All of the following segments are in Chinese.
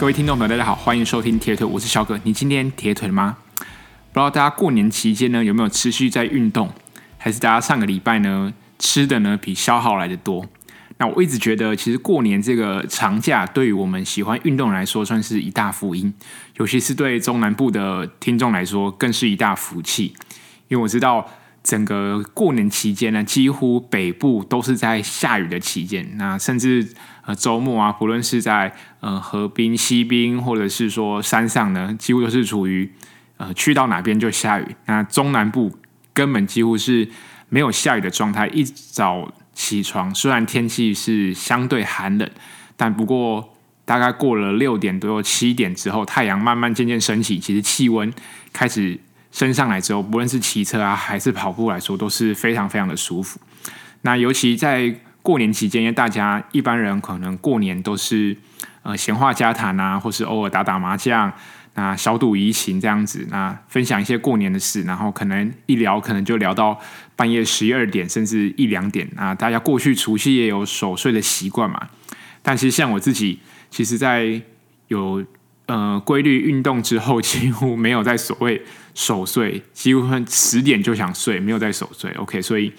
各位听众朋友，大家好，欢迎收听铁腿，我是小哥。你今天铁腿了吗？不知道大家过年期间呢有没有持续在运动，还是大家上个礼拜呢吃的呢比消耗来得多？那我一直觉得，其实过年这个长假对于我们喜欢运动来说，算是一大福音，尤其是对中南部的听众来说，更是一大福气。因为我知道，整个过年期间呢，几乎北部都是在下雨的期间，那甚至。呃，周末啊，不论是在呃河滨、溪滨，或者是说山上呢，几乎都是处于呃去到哪边就下雨。那中南部根本几乎是没有下雨的状态。一早起床，虽然天气是相对寒冷，但不过大概过了六点多、七点之后，太阳慢慢渐渐升起，其实气温开始升上来之后，不论是骑车啊还是跑步来说，都是非常非常的舒服。那尤其在过年期间，因为大家一般人可能过年都是呃闲话家谈啊，或是偶尔打打麻将，那小赌怡情这样子，那分享一些过年的事，然后可能一聊可能就聊到半夜十一二点，甚至一两点啊。大家过去除夕也有守岁的习惯嘛，但是像我自己，其实在有呃规律运动之后，几乎没有在所谓守岁，几乎十点就想睡，没有在守岁。OK，所以。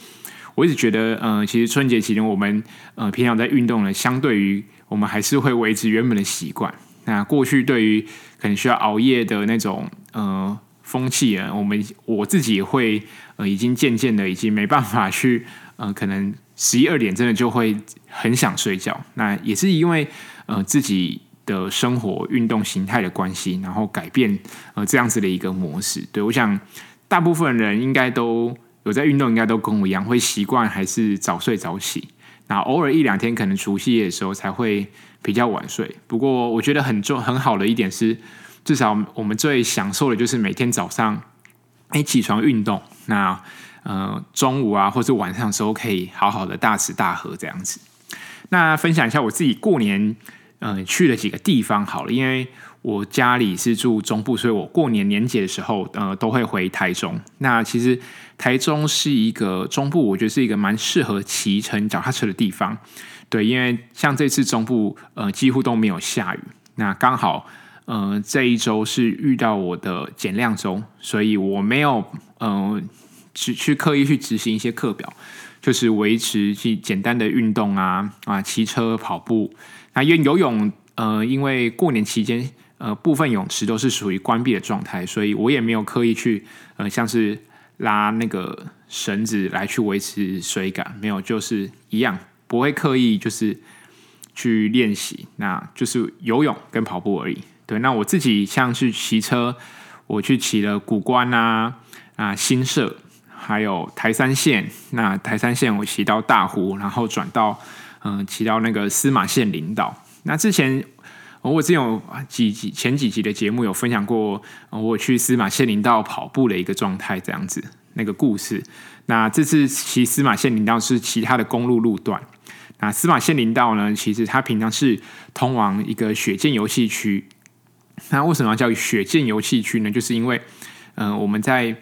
我一直觉得，呃，其实春节期间我们呃平常在运动呢，相对于我们还是会维持原本的习惯。那过去对于可能需要熬夜的那种呃风气啊，我们我自己也会呃已经渐渐的已经没办法去呃可能十一二点真的就会很想睡觉。那也是因为呃自己的生活运动形态的关系，然后改变呃这样子的一个模式。对，我想大部分人应该都。有在运动，应该都跟我一样，会习惯还是早睡早起。那偶尔一两天，可能除夕夜的时候才会比较晚睡。不过，我觉得很重很好的一点是，至少我们最享受的就是每天早上，哎，起床运动。那呃，中午啊，或是晚上的时候，可以好好的大吃大喝这样子。那分享一下我自己过年，嗯、去了几个地方好了，因为。我家里是住中部，所以我过年年节的时候，呃，都会回台中。那其实台中是一个中部，我觉得是一个蛮适合骑乘脚踏车的地方。对，因为像这次中部，呃，几乎都没有下雨。那刚好，呃，这一周是遇到我的减量周，所以我没有，呃，去去刻意去执行一些课表，就是维持去简单的运动啊啊，骑车、跑步。那因为游泳，呃，因为过年期间。呃，部分泳池都是属于关闭的状态，所以我也没有刻意去，呃，像是拉那个绳子来去维持水感，没有，就是一样，不会刻意就是去练习，那就是游泳跟跑步而已。对，那我自己像是骑车，我去骑了古关啊啊新社，还有台三线，那台三线我骑到大湖，然后转到嗯、骑到那个司马线林道，那之前。我之前有几集前几集的节目有分享过，我去司马县林道跑步的一个状态，这样子那个故事。那这次骑司马县林道是其他的公路路段。那司马县林道呢，其实它平常是通往一个雪见游戏区。那为什么要叫雪见游戏区呢？就是因为，嗯、我们在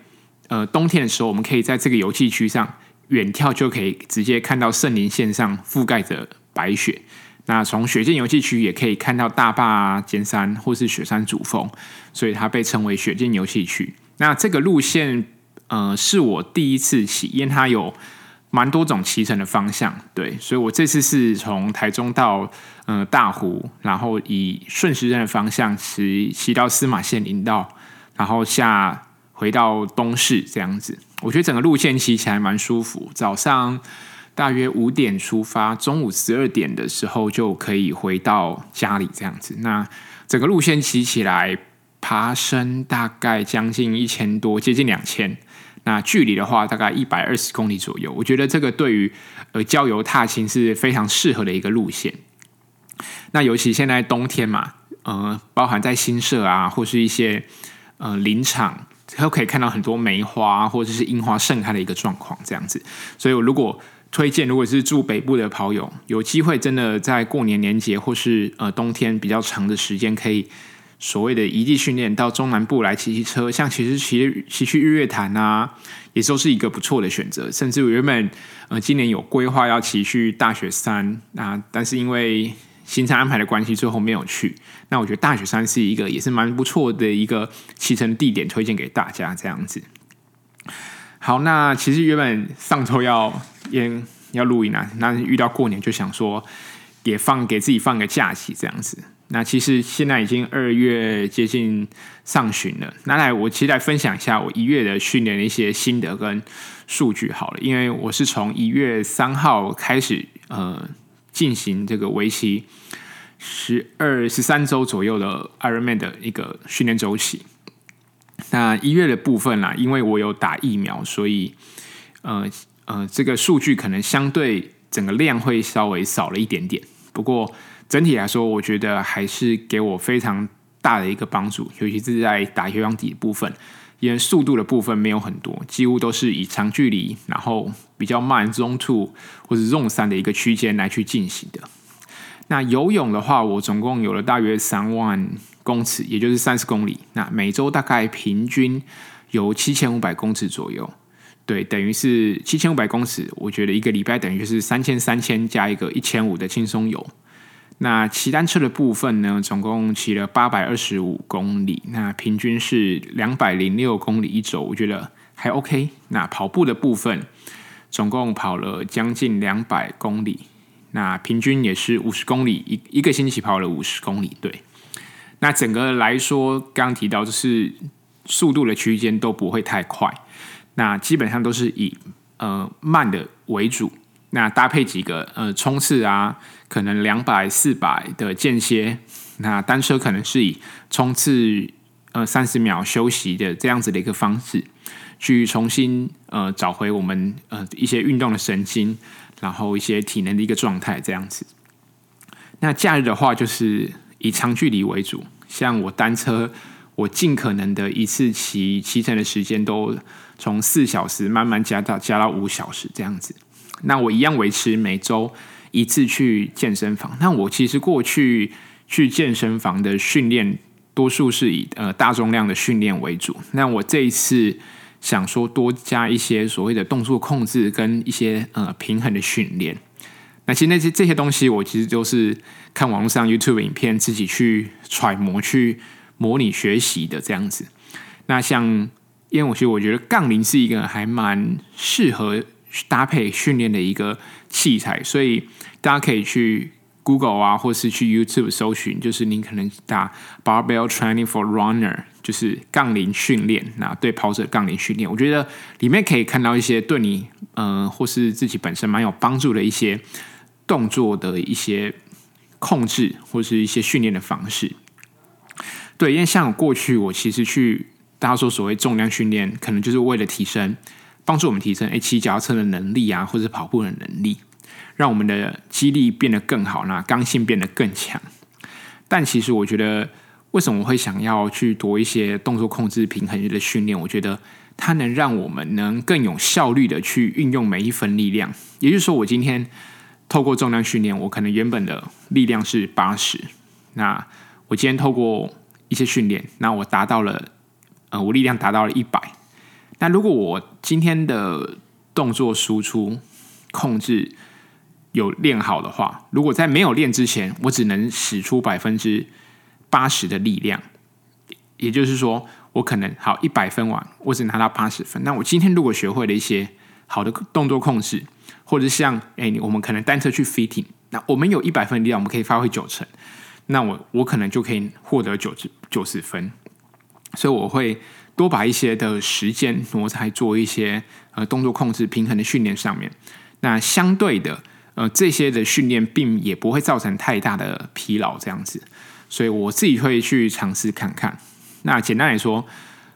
呃冬天的时候，我们可以在这个游戏区上远眺，就可以直接看到圣林线上覆盖着白雪。那从雪见游戏区也可以看到大坝尖山或是雪山主峰，所以它被称为雪见游戏区。那这个路线，呃，是我第一次骑，因为它有蛮多种骑乘的方向，对，所以我这次是从台中到呃大湖，然后以顺时针的方向骑骑到司马限林道，然后下回到东势这样子。我觉得整个路线骑起来蛮舒服，早上。大约五点出发，中午十二点的时候就可以回到家里，这样子。那整个路线骑起来，爬升大概将近一千多，接近两千。那距离的话，大概一百二十公里左右。我觉得这个对于呃郊游踏青是非常适合的一个路线。那尤其现在冬天嘛，呃，包含在新社啊，或是一些呃林场，都可以看到很多梅花或者是樱花盛开的一个状况，这样子。所以，我如果推荐，如果是住北部的跑友，有机会真的在过年年节或是呃冬天比较长的时间，可以所谓的异地训练到中南部来骑骑车，像其实骑骑去日月潭啊，也都是一个不错的选择。甚至我原本呃今年有规划要骑去大雪山啊，但是因为行程安排的关系，最后没有去。那我觉得大雪山是一个也是蛮不错的一个骑乘地点，推荐给大家这样子。好，那其实原本上周要也要录音啊，那遇到过年就想说也放给自己放个假期这样子。那其实现在已经二月接近上旬了，那来我其实来分享一下我一月的训练的一些心得跟数据好了，因为我是从一月三号开始呃进行这个为期十二十三周左右的 Ironman 的一个训练周期。那一月的部分啦，因为我有打疫苗，所以呃呃这个数据可能相对整个量会稍微少了一点点，不过。整体来说，我觉得还是给我非常大的一个帮助，尤其是在打有氧底的部分，因为速度的部分没有很多，几乎都是以长距离，然后比较慢 Zone Two 或者 Zone 三的一个区间来去进行的。那游泳的话，我总共有了大约三万公尺，也就是三十公里。那每周大概平均有七千五百公尺左右，对，等于是七千五百公尺。我觉得一个礼拜等于就是三千三千加一个一千五的轻松游。那骑单车的部分呢，总共骑了八百二十五公里，那平均是两百零六公里一周，我觉得还 OK。那跑步的部分，总共跑了将近两百公里，那平均也是五十公里一一个星期跑了五十公里。对，那整个来说，刚刚提到就是速度的区间都不会太快，那基本上都是以呃慢的为主。那搭配几个呃冲刺啊，可能两百、四百的间歇。那单车可能是以冲刺呃三十秒休息的这样子的一个方式，去重新呃找回我们呃一些运动的神经，然后一些体能的一个状态这样子。那假日的话，就是以长距离为主，像我单车，我尽可能的一次骑骑乘的时间都从四小时慢慢加到加到五小时这样子。那我一样维持每周一次去健身房。那我其实过去去健身房的训练，多数是以呃大重量的训练为主。那我这一次想说多加一些所谓的动作控制跟一些呃平衡的训练。那其实那些这些东西，我其实都是看网络上 YouTube 影片，自己去揣摩、去模拟学习的这样子。那像因为我其实我觉得杠铃是一个还蛮适合。搭配训练的一个器材，所以大家可以去 Google 啊，或是去 YouTube 搜寻，就是你可能打 Barbell Training for Runner，就是杠铃训练。那对跑者杠铃训练，我觉得里面可以看到一些对你呃或是自己本身蛮有帮助的一些动作的一些控制，或是一些训练的方式。对，因为像过去我其实去大家说所谓重量训练，可能就是为了提升。帮助我们提升诶骑脚踏车的能力啊，或者跑步的能力，让我们的肌力变得更好，那刚性变得更强。但其实我觉得，为什么我会想要去多一些动作控制、平衡的训练？我觉得它能让我们能更有效率的去运用每一分力量。也就是说，我今天透过重量训练，我可能原本的力量是八十，那我今天透过一些训练，那我达到了，呃，我力量达到了一百。那如果我今天的动作输出控制有练好的话，如果在没有练之前，我只能使出百分之八十的力量，也就是说，我可能好一百分完，我只拿到八十分。那我今天如果学会了一些好的动作控制，或者像哎，我们可能单车去 fitting，那我们有一百分力量，我们可以发挥九成，那我我可能就可以获得九十九十分，所以我会。多把一些的时间挪在做一些呃动作控制平衡的训练上面，那相对的呃这些的训练并也不会造成太大的疲劳这样子，所以我自己会去尝试看看。那简单来说，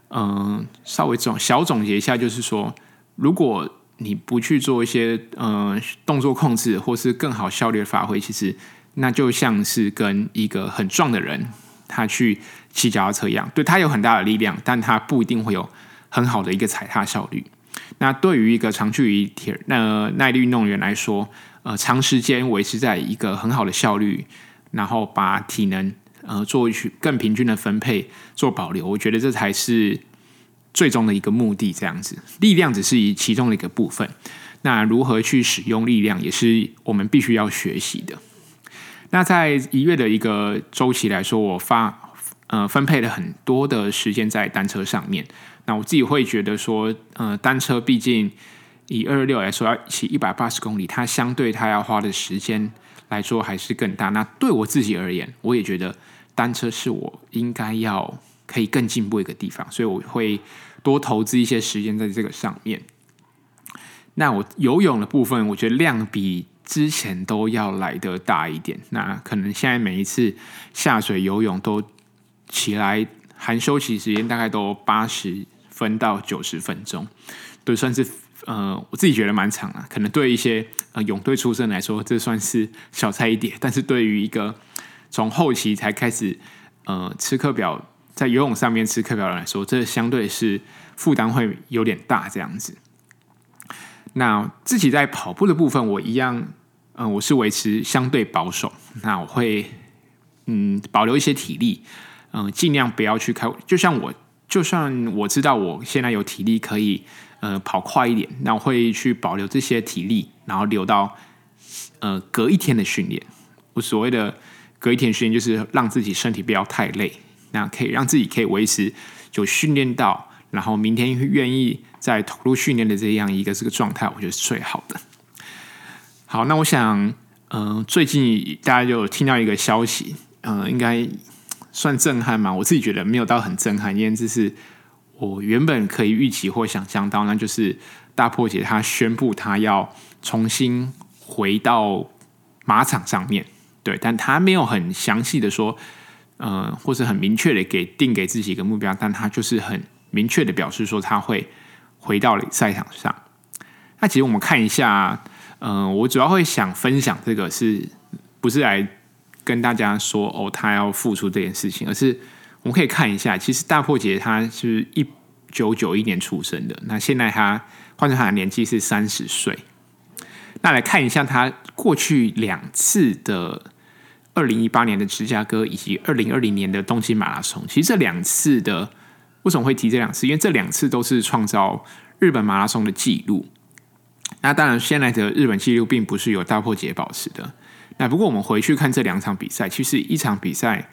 嗯、稍微总小总结一下，就是说，如果你不去做一些呃动作控制或是更好效率的发挥，其实那就像是跟一个很壮的人。他去骑脚踏车一样，对，它有很大的力量，但它不一定会有很好的一个踩踏效率。那对于一个长距离铁那耐力运动员来说，呃，长时间维持在一个很好的效率，然后把体能呃做去更平均的分配做保留，我觉得这才是最终的一个目的。这样子，力量只是以其中的一个部分，那如何去使用力量，也是我们必须要学习的。那在一月的一个周期来说，我发呃分配了很多的时间在单车上面。那我自己会觉得说，呃，单车毕竟以二二六来说要骑一百八十公里，它相对它要花的时间来说还是更大。那对我自己而言，我也觉得单车是我应该要可以更进步一个地方，所以我会多投资一些时间在这个上面。那我游泳的部分，我觉得量比之前都要来得大一点。那可能现在每一次下水游泳都起来，含休息时间大概都八十分到九十分钟，都算是呃，我自己觉得蛮长啊。可能对一些呃泳队出身来说，这算是小菜一碟。但是对于一个从后期才开始呃吃课表，在游泳上面吃课表人来说，这相对是负担会有点大这样子。那自己在跑步的部分，我一样，嗯、我是维持相对保守。那我会，嗯，保留一些体力，嗯、尽量不要去开。就像我，就算我知道我现在有体力可以，呃，跑快一点，那我会去保留这些体力，然后留到，呃，隔一天的训练。我所谓的隔一天训练，就是让自己身体不要太累，那可以让自己可以维持就训练到，然后明天愿意。再投入训练的这样一个这个状态，我觉得是最好的。好，那我想，嗯、最近大家就听到一个消息，嗯、应该算震撼吗？我自己觉得没有到很震撼，因为这是我原本可以预期或想象到，那就是大破节他宣布他要重新回到马场上面，对，但他没有很详细的说，嗯、呃，或是很明确的给定给自己一个目标，但他就是很明确的表示说他会。回到赛场上，那其实我们看一下，嗯、我主要会想分享这个，是不是来跟大家说哦，他要付出这件事情，而是我们可以看一下，其实大破节他是一九九一年出生的，那现在他换成他的年纪是三十岁，那来看一下他过去两次的二零一八年的芝加哥以及二零二零年的东京马拉松，其实这两次的。为什么会提这两次？因为这两次都是创造日本马拉松的纪录。那当然，现在的日本纪录并不是由大破节保持的。那不过我们回去看这两场比赛，其实一场比赛，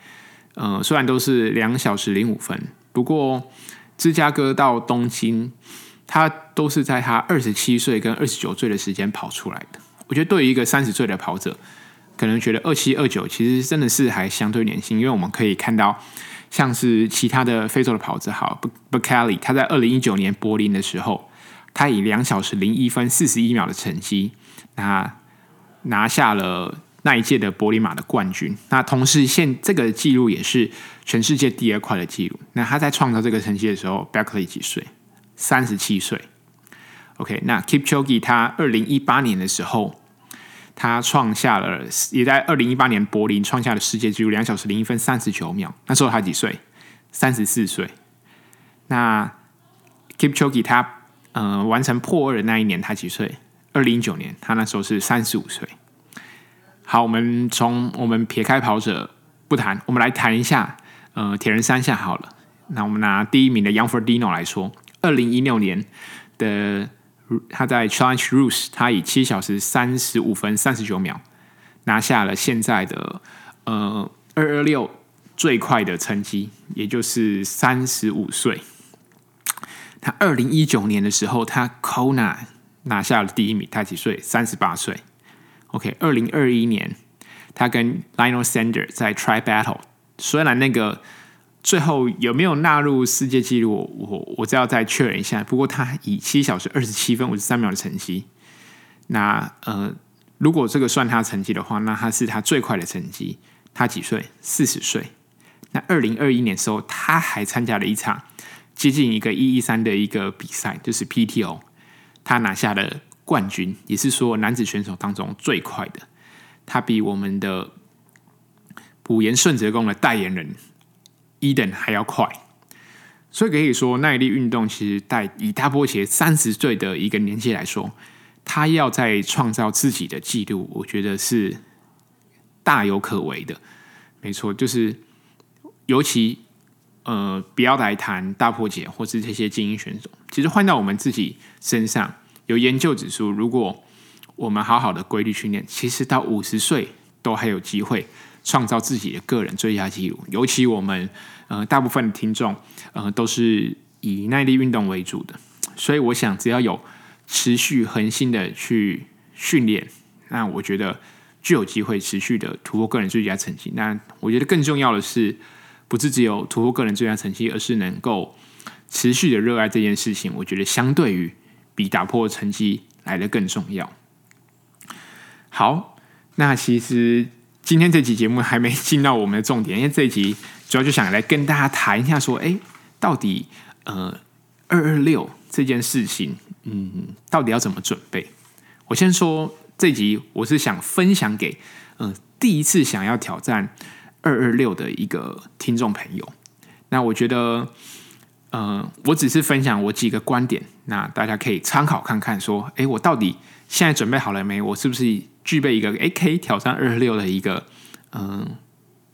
呃，虽然都是两小时零五分，不过芝加哥到东京，他都是在他二十七岁跟二十九岁的时间跑出来的。我觉得对于一个三十岁的跑者，可能觉得二七二九其实真的是还相对年轻，因为我们可以看到。像是其他的非洲的跑者，好，Bekali，他在二零一九年柏林的时候，他以两小时零一分四十一秒的成绩，那拿下了那一届的柏林马的冠军。那同时，现这个记录也是全世界第二快的记录。那他在创造这个成绩的时候 b e c k l e y 几岁？三十七岁。OK，那 Kipchoge 他二零一八年的时候。他创下了，也在二零一八年柏林创下了世界纪录，两小时零一分三十九秒。那时候他几岁？三十四岁。那 Kipchoge 他呃完成破二的那一年，他几岁？二零一九年，他那时候是三十五岁。好，我们从我们撇开跑者不谈，我们来谈一下呃铁人三项好了。那我们拿第一名的 Jan Frodeno 来说，二零一六年的。他在 Challenge Roth，他以七小时三十五分三十九秒拿下了现在的呃二二六最快的成绩，也就是三十五岁。他二零一九年的时候，他 Kona 拿下了第一名，他几岁？三十八岁。OK，二零二一年，他跟 Lionel Sander 在 Tri Battle，虽然那个。最后有没有纳入世界纪录？我我只要再确认一下。不过他以七小时二十七分五十三秒的成绩，那呃，如果这个算他成绩的话，那他是他最快的成绩。他几岁？四十岁。那二零二一年的时候，他还参加了一场接近一个一一三的一个比赛，就是 PTO，他拿下了冠军，也是说男子选手当中最快的。他比我们的埔盐顺泽宫的代言人。伊登还要快，所以可以说耐力运动其实带以大波鞋三十岁的一个年纪来说，他要在创造自己的纪录，我觉得是大有可为的。没错，就是尤其呃，不要来谈大破节或是这些精英选手，其实换到我们自己身上，有研究指出，如果我们好好的规律训练，其实到五十岁都还有机会创造自己的个人最佳纪录。尤其我们呃大部分的听众呃都是以耐力运动为主的，所以我想只要有持续恒心的去训练，那我觉得就有机会持续的突破个人最佳成绩。那我觉得更重要的是，不是只有突破个人最佳成绩，而是能够持续的热爱这件事情。我觉得相对于比打破成绩来得更重要。好，那其实今天这期节目还没进到我们的重点，因为这一集主要就想来跟大家谈一下，说，哎，到底呃二二六这件事情，嗯，到底要怎么准备？我先说这集，我是想分享给嗯、呃、第一次想要挑战二二六的一个听众朋友。那我觉得，呃，我只是分享我几个观点，那大家可以参考看看，说，哎，我到底现在准备好了没？我是不是？具备一个诶可以挑战二十六的一个嗯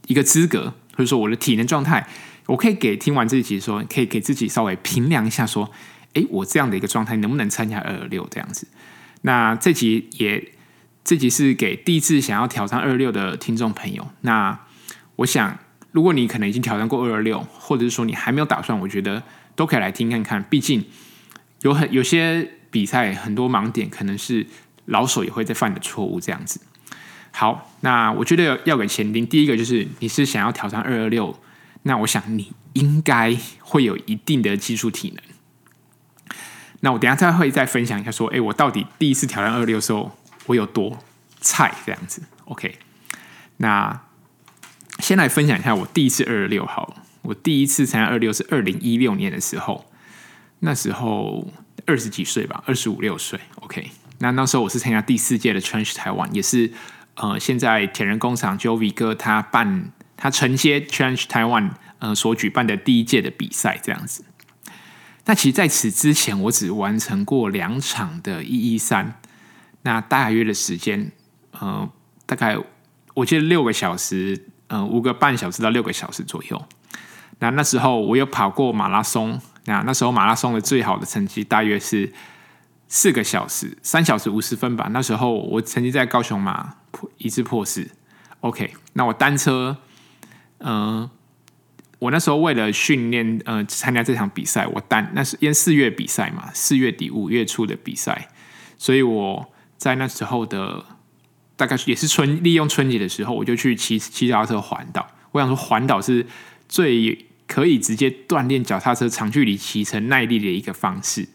一个资格，或者说我的体能状态，我可以给听完这一集说，可以给自己稍微评量一下，说，诶，我这样的一个状态能不能参加二十六这样子？那这集也这集是给第一次想要挑战二十六的听众朋友。那我想，如果你可能已经挑战过二二六，或者是说你还没有打算，我觉得都可以来听看看。毕竟有很有些比赛很多盲点，可能是。老手也会在犯的错误，这样子。好，那我觉得要给前丁，第一个就是你是想要挑战二二六，那我想你应该会有一定的基础体能。那我等下再会再分享一下，说，哎，我到底第一次挑战二二六的时候，我有多菜这样子。OK，那先来分享一下我第一次二二六好了。我第一次参加二六是二零一六年的时候，那时候二十几岁吧，二十五六岁。OK。那那时候我是参加第四届的 Change Taiwan，也是呃现在铁人工厂 Jovi 哥他办他承接 Change Taiwan 呃所举办的第一届的比赛这样子。那其实在此之前，我只完成过两场的一一三，那大约的时间呃大概我记得六个小时，嗯五个半小时到六个小时左右。那那时候我有跑过马拉松，那那时候马拉松的最好的成绩大约是。四个小时，三小时五十分吧。那时候我曾经在高雄马破一次破四。OK，那我单车，嗯、我那时候为了训练，呃，参加这场比赛，我单那是因为四月比赛嘛，四月底五月初的比赛，所以我在那时候的大概也是春利用春节的时候，我就去骑骑脚踏车环岛。我想说，环岛是最可以直接锻炼脚踏车长距离骑乘耐力的一个方式。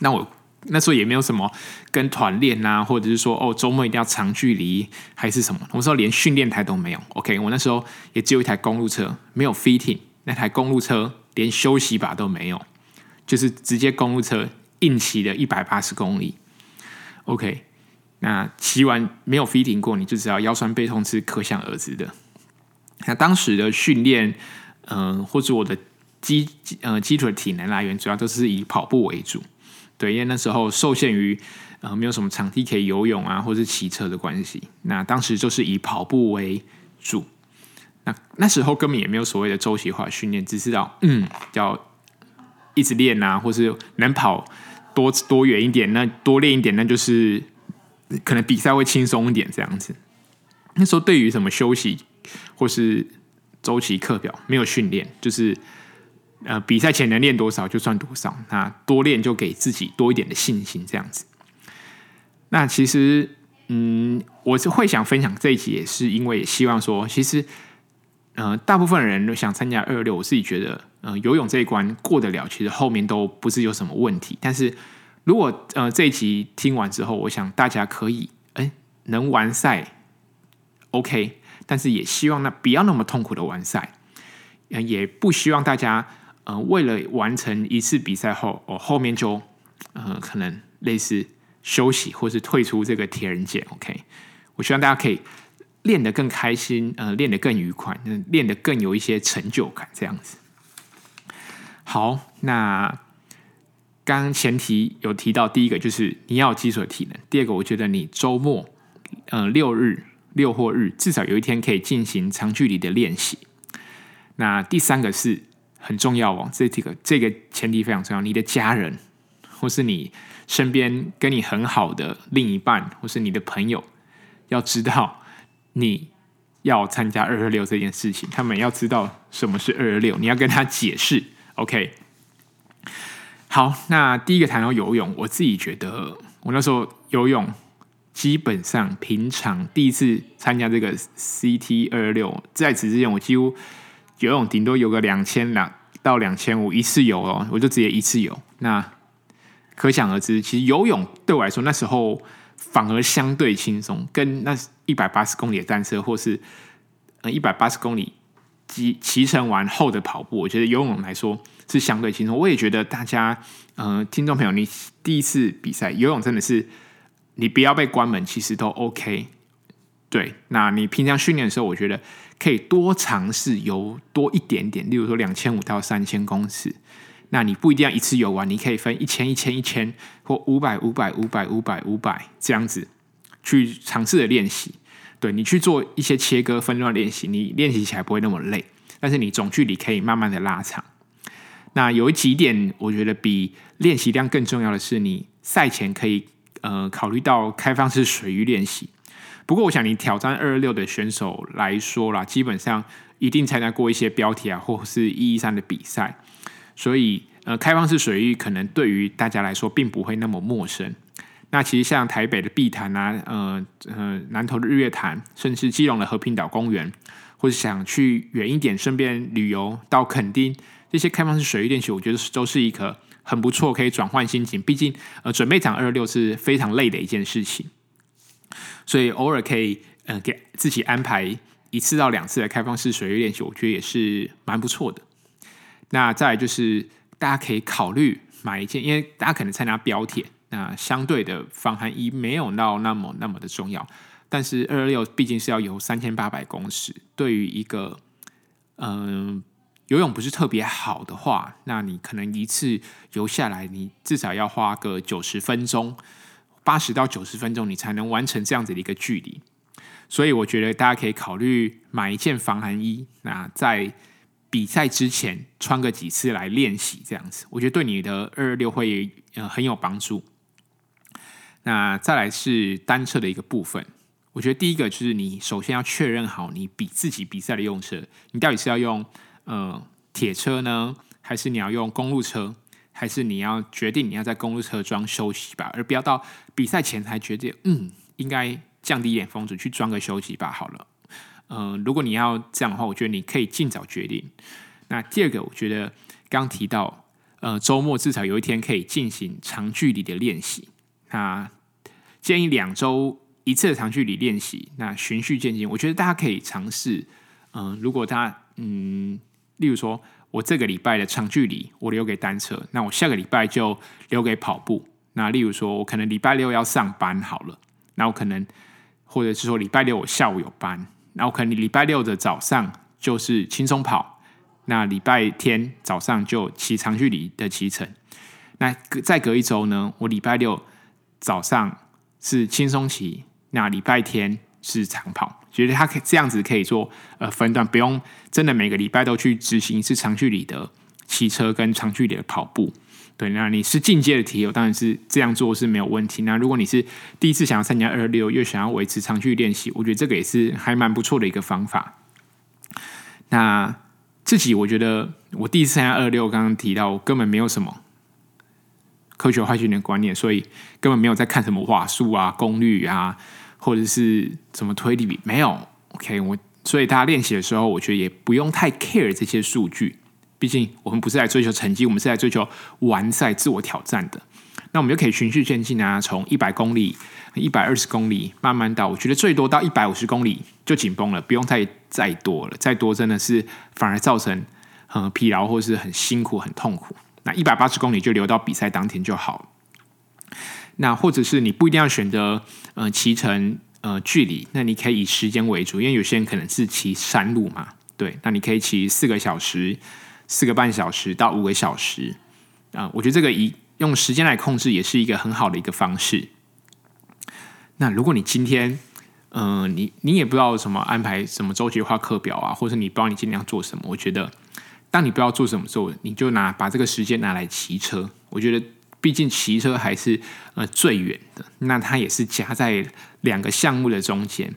那我。那时候也没有什么跟团练啊，或者是说哦，周末一定要长距离还是什么？我那时候连训练台都没有。OK，我那时候也只有一台公路车，没有 fitting，那台公路车连休息把都没有，就是直接公路车硬骑了一百八十公里。OK，那骑完没有 fitting 过，你就知道腰酸背痛是可想而知的。那当时的训练，嗯、或者我的基呃基础的体能来源，主要都是以跑步为主。对，因为那时候受限于呃没有什么场地可以游泳啊，或是骑车的关系，那当时就是以跑步为主。那那时候根本也没有所谓的周期化训练，只知道嗯要一直练啊，或是能跑多多远一点，那多练一点，那就是可能比赛会轻松一点这样子。那时候对于什么休息或是周期课表没有训练，就是。呃，比赛前能练多少就算多少，那多练就给自己多一点的信心，这样子。那其实，嗯，我是会想分享这一集，也是因为希望说，其实，呃，大部分人都想参加二六，我自己觉得，呃，游泳这一关过得了，其实后面都不是有什么问题。但是如果呃这一集听完之后，我想大家可以，哎，能完赛，OK，但是也希望那不要那么痛苦的完赛，呃，也不希望大家。呃，为了完成一次比赛后，我后面就呃可能类似休息或是退出这个铁人节。OK，我希望大家可以练得更开心，呃，练得更愉快，练得更有一些成就感，这样子。好，那刚刚前提有提到，第一个就是你要有基础的体能，第二个我觉得你周末，呃，六日六或日至少有一天可以进行长距离的练习。那第三个是。很重要哦，这几个这个前提非常重要。你的家人，或是你身边跟你很好的另一半，或是你的朋友，要知道你要参加二二六这件事情，他们要知道什么是二二六，你要跟他解释。OK，好，那第一个谈到游泳，我自己觉得我那时候游泳基本上平常第一次参加这个 CT 二六，在此之前我几乎游泳顶多游个两千两到两千五一次游哦，我就直接一次游。那可想而知，其实游泳对我来说那时候反而相对轻松，跟那一百八十公里的单车或是呃一百八十公里。骑骑乘完后的跑步，我觉得游泳来说是相对轻松。我也觉得大家，呃，听众朋友，你第一次比赛游泳真的是，你不要被关门，其实都 OK。对，那你平常训练的时候，我觉得可以多尝试游多一点点，例如说两千五到三千公尺。那你不一定要一次游完，你可以分一千、一千、一千，或五百、五百、五百、五百、五百这样子去尝试的练习。对，你去做一些切割分段练习，你练习起来不会那么累，但是你总距离可以慢慢的拉长。那有几点，我觉得比练习量更重要的是，你赛前可以呃考虑到开放式水域练习。不过，我想你挑战二二六的选手来说啦，基本上一定参加过一些标题啊，或是意义上的比赛，所以呃开放式水域可能对于大家来说并不会那么陌生。那其实像台北的碧潭啊，呃呃，南投的日月潭，甚至基隆的和平岛公园，或者想去远一点，顺便旅游到垦丁，这些开放式水域练习，我觉得都是一个很不错，可以转换心情。毕竟，呃，准备场二六是非常累的一件事情，所以偶尔可以呃给自己安排一次到两次的开放式水域练习，我觉得也是蛮不错的。那再来就是大家可以考虑买一件，因为大家可能参加标铁。那相对的防寒衣没有到那么那么的重要，但是二二六毕竟是要游三千八百公尺，对于一个嗯、游泳不是特别好的话，那你可能一次游下来，你至少要花个九十分钟，八十到九十分钟，你才能完成这样子的一个距离。所以我觉得大家可以考虑买一件防寒衣，那在比赛之前穿个几次来练习，这样子，我觉得对你的二二六会呃很有帮助。那再来是单车的一个部分，我觉得第一个就是你首先要确认好你比自己比赛的用车，你到底是要用呃铁车呢，还是你要用公路车，还是你要决定你要在公路车装休息吧，而不要到比赛前才决定，嗯，应该降低一点风阻去装个休息吧好了。嗯、呃，如果你要这样的话，我觉得你可以尽早决定。那第二个，我觉得刚提到，呃，周末至少有一天可以进行长距离的练习。那建议两周一次的长距离练习，那循序渐进。我觉得大家可以尝试，嗯、如果大家，嗯，例如说我这个礼拜的长距离我留给单车，那我下个礼拜就留给跑步。那例如说我可能礼拜六要上班好了，那我可能或者是说礼拜六我下午有班，那我可能礼拜六的早上就是轻松跑，那礼拜天早上就骑长距离的骑乘。那隔再隔一周呢，我礼拜六。早上是轻松骑，那礼拜天是长跑，觉得他可以这样子可以做呃分段，不用真的每个礼拜都去执行一次长距离的骑车跟长距离的跑步。对，那你是进阶的体友，当然是这样做是没有问题。那如果你是第一次想要参加二六，又想要维持长距离练习，我觉得这个也是还蛮不错的一个方法。那自己我觉得我第一次参加二六，刚刚提到我根本没有什么。科学化训练观念，所以根本没有在看什么瓦数啊、功率啊，或者是什么推力比，没有。OK，我所以大家练习的时候，我觉得也不用太 care 这些数据。毕竟我们不是来追求成绩，我们是来追求完赛、自我挑战的。那我们就可以循序渐进啊，从一百公里、一百二十公里，慢慢到我觉得最多到一百五十公里就紧绷了，不用太再多了。再多真的是反而造成很疲劳，或是很辛苦、很痛苦。那一百八十公里就留到比赛当天就好。那或者是你不一定要选择呃骑乘呃距离，那你可以以时间为主，因为有些人可能是骑山路嘛，对，那你可以骑四个小时、四个半小时到五个小时啊、我觉得这个以用时间来控制也是一个很好的一个方式。那如果你今天嗯、呃，你你也不知道什么安排什么周期化课表啊，或者你不知道你尽量做什么，我觉得。当你不知道做什么时候，你就拿把这个时间拿来骑车。我觉得，毕竟骑车还是呃最远的，那它也是夹在两个项目的中间。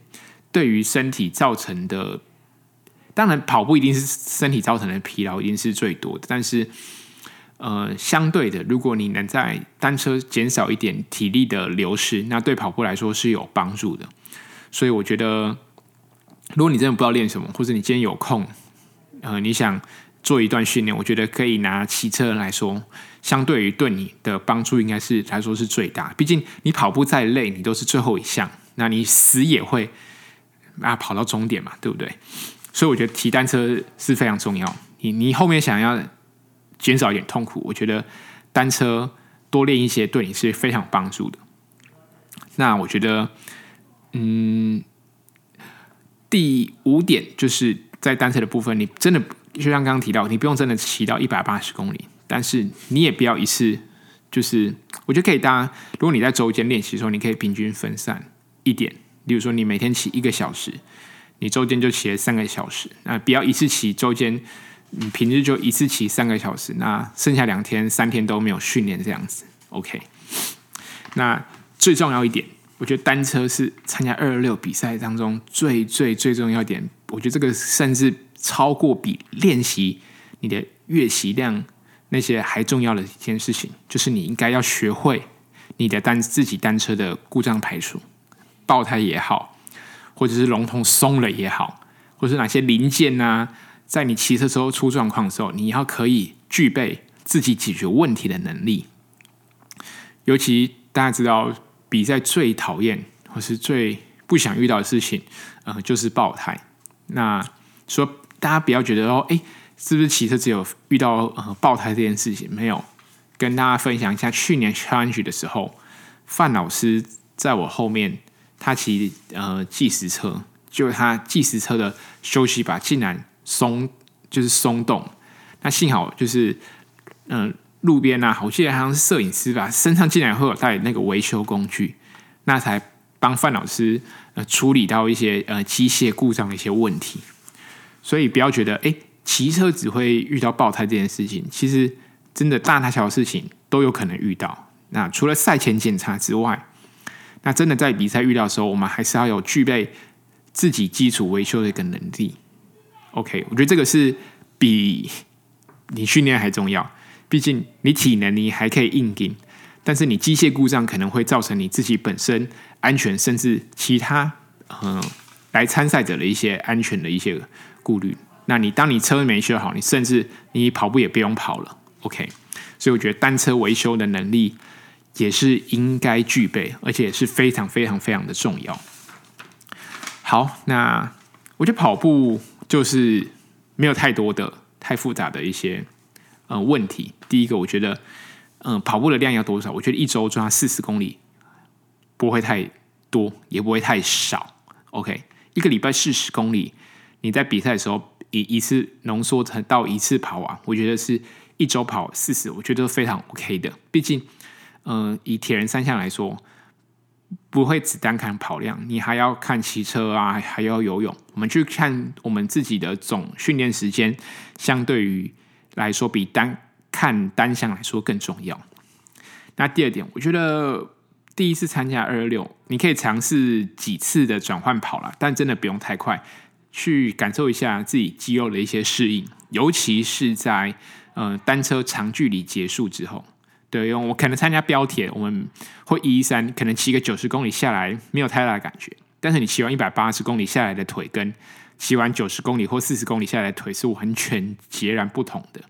对于身体造成的，当然跑步一定是身体造成的疲劳一定是最多的，但是呃，相对的，如果你能在单车减少一点体力的流失，那对跑步来说是有帮助的。所以我觉得，如果你真的不知道练什么，或者你今天有空，呃，你想做一段训练，我觉得可以拿骑车来说，相对于对你的帮助，应该是来说是最大。毕竟你跑步再累，你都是最后一项，那你死也会啊跑到终点嘛，对不对？所以我觉得骑单车是非常重要。你你后面想要减少一点痛苦，我觉得单车多练一些，对你是非常有帮助的。那我觉得，嗯，第五点就是在单车的部分，你真的。就像刚刚提到，你不用真的骑到一百八十公里，但是你也不要一次就是，我觉得可以。当如果你在周间练习的时候，你可以平均分散一点。例如说，你每天骑一个小时，你周间就骑了三个小时。那不要一次骑周间，你平日就一次骑三个小时，那剩下两天、三天都没有训练这样子。OK。那最重要一点，我觉得单车是参加二二六比赛当中最最最重要一点。我觉得这个甚至。超过比练习你的月习量那些还重要的一件事情，就是你应该要学会你的单自己单车的故障排除，爆胎也好，或者是龙头松了也好，或是哪些零件呢、在你骑车时候出状况的时候，你要可以具备自己解决问题的能力。尤其大家知道，比赛最讨厌或是最不想遇到的事情，呃，就是爆胎。那说。大家不要觉得哦，哎，是不是骑车只有遇到呃爆胎这件事情？没有，跟大家分享一下，去年 challenge 的时候，范老师在我后面，他骑呃计时车，就他计时车的休息把竟然松，就是松动。那幸好就是嗯、路边啊，我记得好像是摄影师吧，身上竟然会有带那个维修工具，那才帮范老师呃处理到一些呃机械故障的一些问题。所以不要觉得，哎，骑车只会遇到爆胎这件事情，其实真的大大小小事情都有可能遇到。那除了赛前检查之外，那真的在比赛遇到的时候，我们还是要有具备自己基础维修的一个能力。OK，我觉得这个是比你训练还重要。毕竟你体能你还可以硬顶，但是你机械故障可能会造成你自己本身安全，甚至其他嗯来参赛者的一些安全的一些。顾虑，那你当你车没修好，你甚至你跑步也不用跑了，OK？所以我觉得单车维修的能力也是应该具备，而且是非常非常非常的重要。好，那我觉得跑步就是没有太多的太复杂的一些呃问题。第一个，我觉得嗯、跑步的量要多少？我觉得一周抓四十公里不会太多，也不会太少，OK？一个礼拜四十公里。你在比赛的时候，一一次浓缩成到一次跑完，我觉得是一周跑四十，我觉得非常 OK 的。毕竟，嗯、以铁人三项来说，不会只单看跑量，你还要看骑车啊，还要游泳。我们去看我们自己的总训练时间，相对于来说，比单看单项来说更重要。那第二点，我觉得第一次参加二二六，你可以尝试几次的转换跑了，但真的不用太快。去感受一下自己肌肉的一些适应，尤其是在呃单车长距离结束之后，对，因为我可能参加标铁，我们会一一三，可能骑个九十公里下来没有太大的感觉，但是你骑完一百八十公里下来的腿，跟骑完九十公里或四十公里下来的腿是完全截然不同的。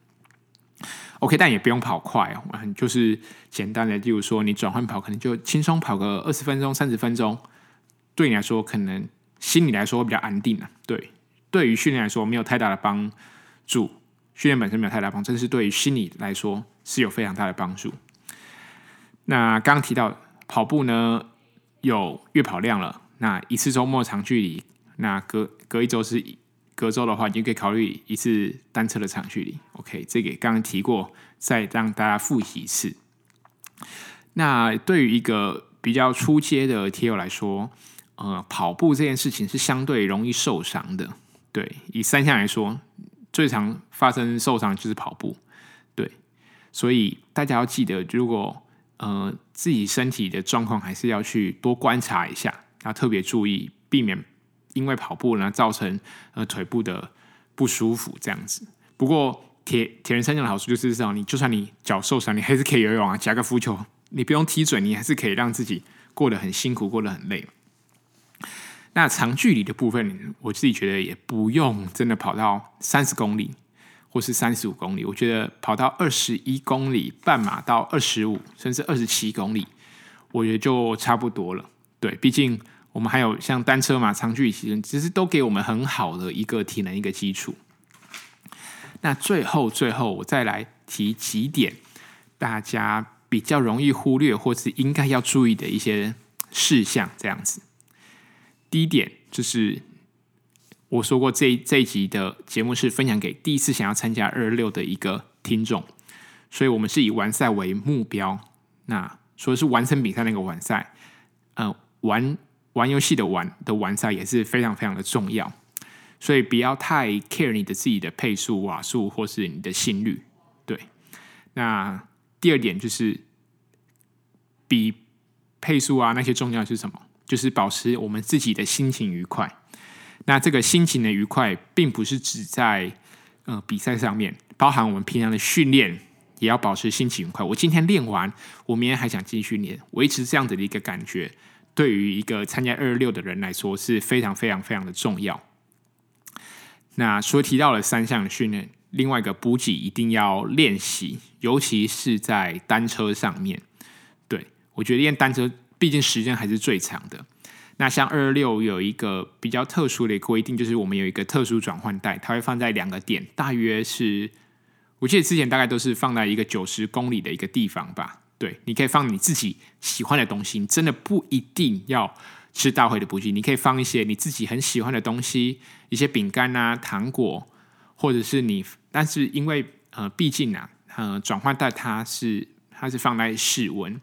OK，但也不用跑快哦，就是简单的，例如说你转换跑，可能就轻松跑个二十分钟、三十分钟，对你来说可能。心理来说会比较安定啊，对，对于训练来说没有太大的帮助，训练本身没有太大帮助，但是对于心理来说是有非常大的帮助。那刚刚提到跑步呢，有月跑量了，那一次周末长距离，那隔隔一周是隔周的话，你就可以考虑一次单车的长距离。OK，这个刚刚提过，再让大家复习一次。那对于一个比较初阶的铁友来说，呃，跑步这件事情是相对容易受伤的。对，以三项来说，最常发生受伤就是跑步。对，所以大家要记得，如果呃自己身体的状况，还是要去多观察一下，要特别注意，避免因为跑步呢造成呃腿部的不舒服这样子。不过铁铁人三项的好处就是这样，你就算你脚受伤，你还是可以游泳啊，夹个浮球，你不用踢准，你还是可以让自己过得很辛苦，过得很累。那长距离的部分，我自己觉得也不用真的跑到三十公里或是三十五公里，我觉得跑到二十一公里，半马到二十五甚至二十七公里，我觉得就差不多了。对，毕竟我们还有像单车嘛，长距离其实其实都给我们很好的一个体能一个基础。那最后最后，我再来提几点大家比较容易忽略或是应该要注意的一些事项，这样子。第一点就是我说过这，这一集的节目是分享给第一次想要参加二二六的一个听众，所以我们是以完赛为目标。那说是完成比赛那个完赛，呃，玩玩游戏的玩的完赛也是非常非常的重要，所以不要太 care 你的自己的配速、瓦数或是你的心率。对，那第二点就是比配速啊那些重要是什么？就是保持我们自己的心情愉快。那这个心情的愉快，并不是只在呃比赛上面，包含我们平常的训练也要保持心情愉快。我今天练完，我明天还想继续练，维持这样子的一个感觉，对于一个参加二二六的人来说是非常非常非常的重要。那说提到了三项训练，另外一个补给一定要练习，尤其是在单车上面。对，我觉得练单车。毕竟时间还是最长的。那像二二六有一个比较特殊的规定，就是我们有一个特殊转换带，它会放在两个点，大约是，我记得之前大概都是放在一个九十公里的一个地方吧。对，你可以放你自己喜欢的东西，你真的不一定要吃大会的补给，你可以放一些你自己很喜欢的东西，一些饼干啊、糖果，或者是你，但是因为呃，毕竟啊，呃，转换带它是它是放在室温，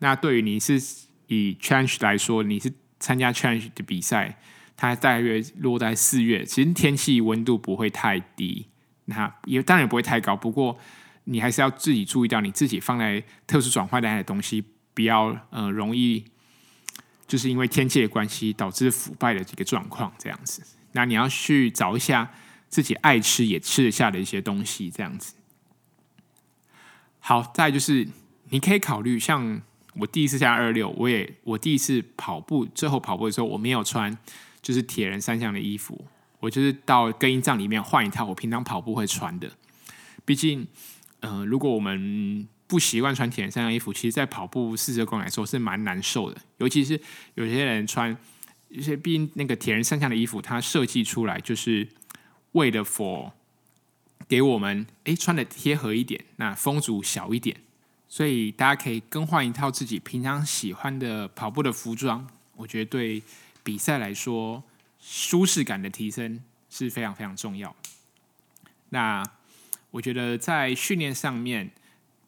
那对于你是。以 change 来说，你是参加 change 的比赛，它大约落在四月，其实天气温度不会太低，那也当然也不会太高。不过你还是要自己注意到，你自己放在特殊转换带的东西，不要呃容易就是因为天气的关系导致腐败的这个状况这样子。那你要去找一下自己爱吃也吃得下的一些东西这样子。好，再就是你可以考虑像。我第一次下二六，我也我第一次跑步，最后跑步的时候，我没有穿就是铁人三项的衣服，我就是到更衣帐里面换一套我平常跑步会穿的。毕竟，呃，如果我们不习惯穿铁人三项衣服，其实，在跑步四十公里来说是蛮难受的。尤其是有些人穿，一些毕竟那个铁人三项的衣服，它设计出来就是为了 for 给我们诶穿的贴合一点，那风阻小一点。所以大家可以更换一套自己平常喜欢的跑步的服装，我觉得对比赛来说舒适感的提升是非常非常重要。那我觉得在训练上面，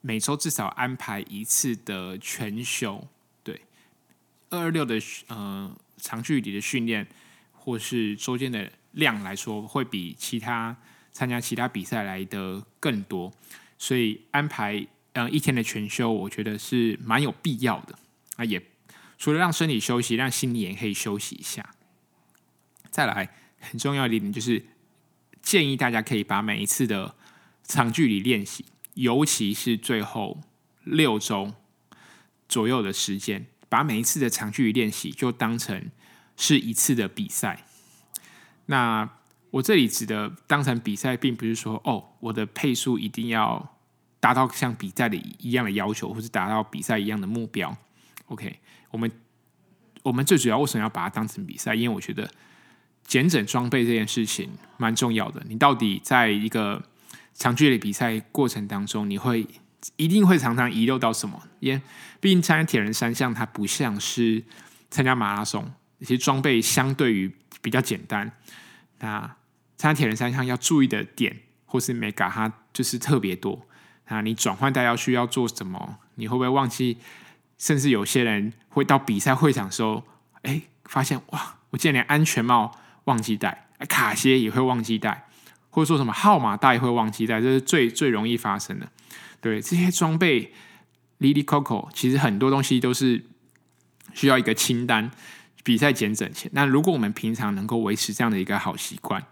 每周至少安排一次的全休，对二二六的呃长距离的训练或是周间的量来说，会比其他参加其他比赛来的更多，所以安排。嗯，一天的全休，我觉得是蛮有必要的啊。也除了让身体休息，让心理也可以休息一下。再来，很重要的一点就是，建议大家可以把每一次的长距离练习，尤其是最后六周左右的时间，把每一次的长距离练习就当成是一次的比赛。那我这里指的当成比赛，并不是说哦，我的配速一定要。达到像比赛的一样的要求，或是达到比赛一样的目标。OK，我们我们最主要为什么要把它当成比赛？因为我觉得减整装备这件事情蛮重要的。你到底在一个长距离比赛过程当中，你会一定会常常遗漏到什么？因为毕竟参加铁人三项，它不像是参加马拉松，一些装备相对于比较简单。那参加铁人三项要注意的点，或是 mega，它就是特别多。啊，你转换带要需要做什么？你会不会忘记？甚至有些人会到比赛会场的时候，哎，发现哇，我竟然连安全帽忘记带，卡鞋也会忘记带，或者说什么号码带会忘记带，这是最最容易发生的。对，这些装备，哩哩扣扣，其实很多东西都是需要一个清单，比赛减省钱。那如果我们平常能够维持这样的一个好习惯，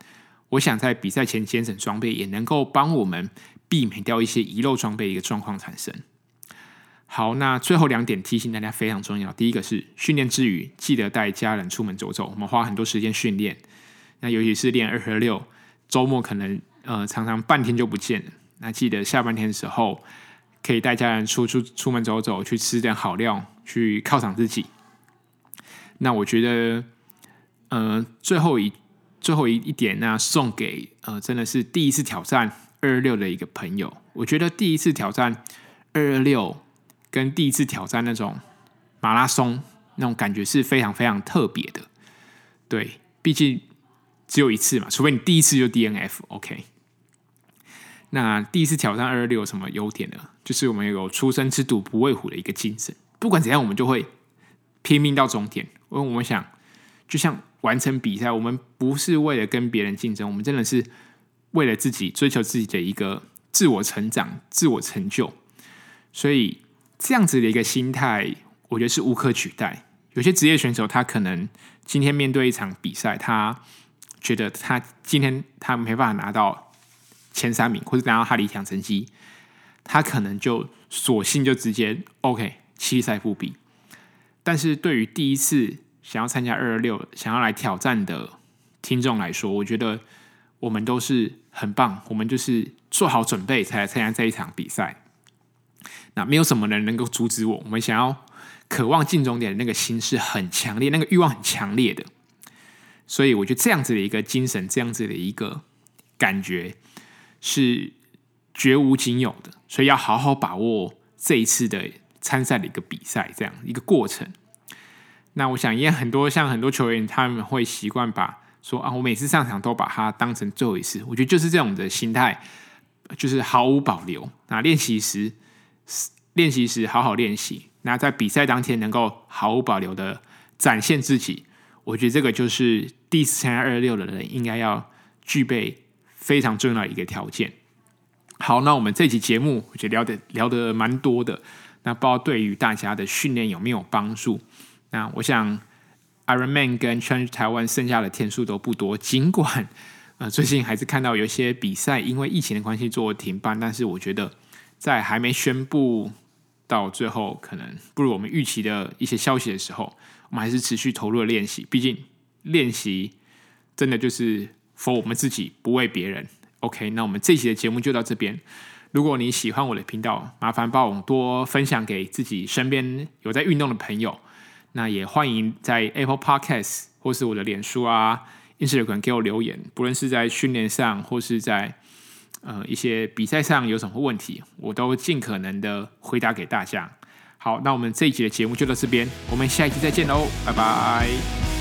我想在比赛前节省装备，也能够帮我们避免掉一些遗漏装备的一个状况产生。好，那最后两点提醒大家非常重要。第一个是训练之余，记得带家人出门走走。我们花很多时间训练，那尤其是练二和六，周末可能呃常常半天就不见了。那记得下半天的时候，可以带家人出出出门走走，去吃点好料，去犒赏自己。那我觉得，呃，最后一最后一一点，那送给呃真的是第一次挑战二二六的一个朋友。我觉得第一次挑战二二六。跟第一次挑战那种马拉松那种感觉是非常非常特别的，对，毕竟只有一次嘛，除非你第一次就 DNF，OK。那第一次挑战二二六有什么优点呢？就是我们有初生之犊不畏虎的一个精神，不管怎样，我们就会拼命到终点。因为我们想，就像完成比赛，我们不是为了跟别人竞争，我们真的是为了自己追求自己的一个自我成长、自我成就，所以。这样子的一个心态，我觉得是无可取代。有些职业选手，他可能今天面对一场比赛，他觉得他今天他没办法拿到前三名，或者拿到他理想成绩，他可能就索性就直接 OK 弃赛不比。但是对于第一次想要参加二二六、想要来挑战的听众来说，我觉得我们都是很棒，我们就是做好准备才来参加这一场比赛。那没有什么人能够阻止我。我们想要、渴望进终点的那个心是很强烈，那个欲望很强烈的。所以，我觉得这样子的一个精神，这样子的一个感觉是绝无仅有的。所以，要好好把握这一次的参赛的一个比赛，这样一个过程。那我想，也很多像很多球员，他们会习惯把说啊，我每次上场都把它当成最后一次。我觉得就是这种的心态，就是毫无保留。那练习时。练习时好好练习，那在比赛当天能够毫无保留的展现自己，我觉得这个就是第三二六的人应该要具备非常重要的一个条件。好，那我们这期节目我觉得聊得聊得蛮多的，那不知道对于大家的训练有没有帮助？那我想 Ironman 跟 Change 台湾剩下的天数都不多，尽管呃最近还是看到有些比赛因为疫情的关系做停办，但是我觉得。在还没宣布到最后可能不如我们预期的一些消息的时候，我们还是持续投入了练习。毕竟练习真的就是 for 我们自己，不为别人。OK，那我们这期的节目就到这边。如果你喜欢我的频道，麻烦帮我多分享给自己身边有在运动的朋友。那也欢迎在 Apple Podcast 或是我的脸书啊、Instagram 给我留言，不论是在训练上或是在。呃，一些比赛上有什么问题，我都尽可能的回答给大家。好，那我们这一集的节目就到这边，我们下一期再见喽，拜拜。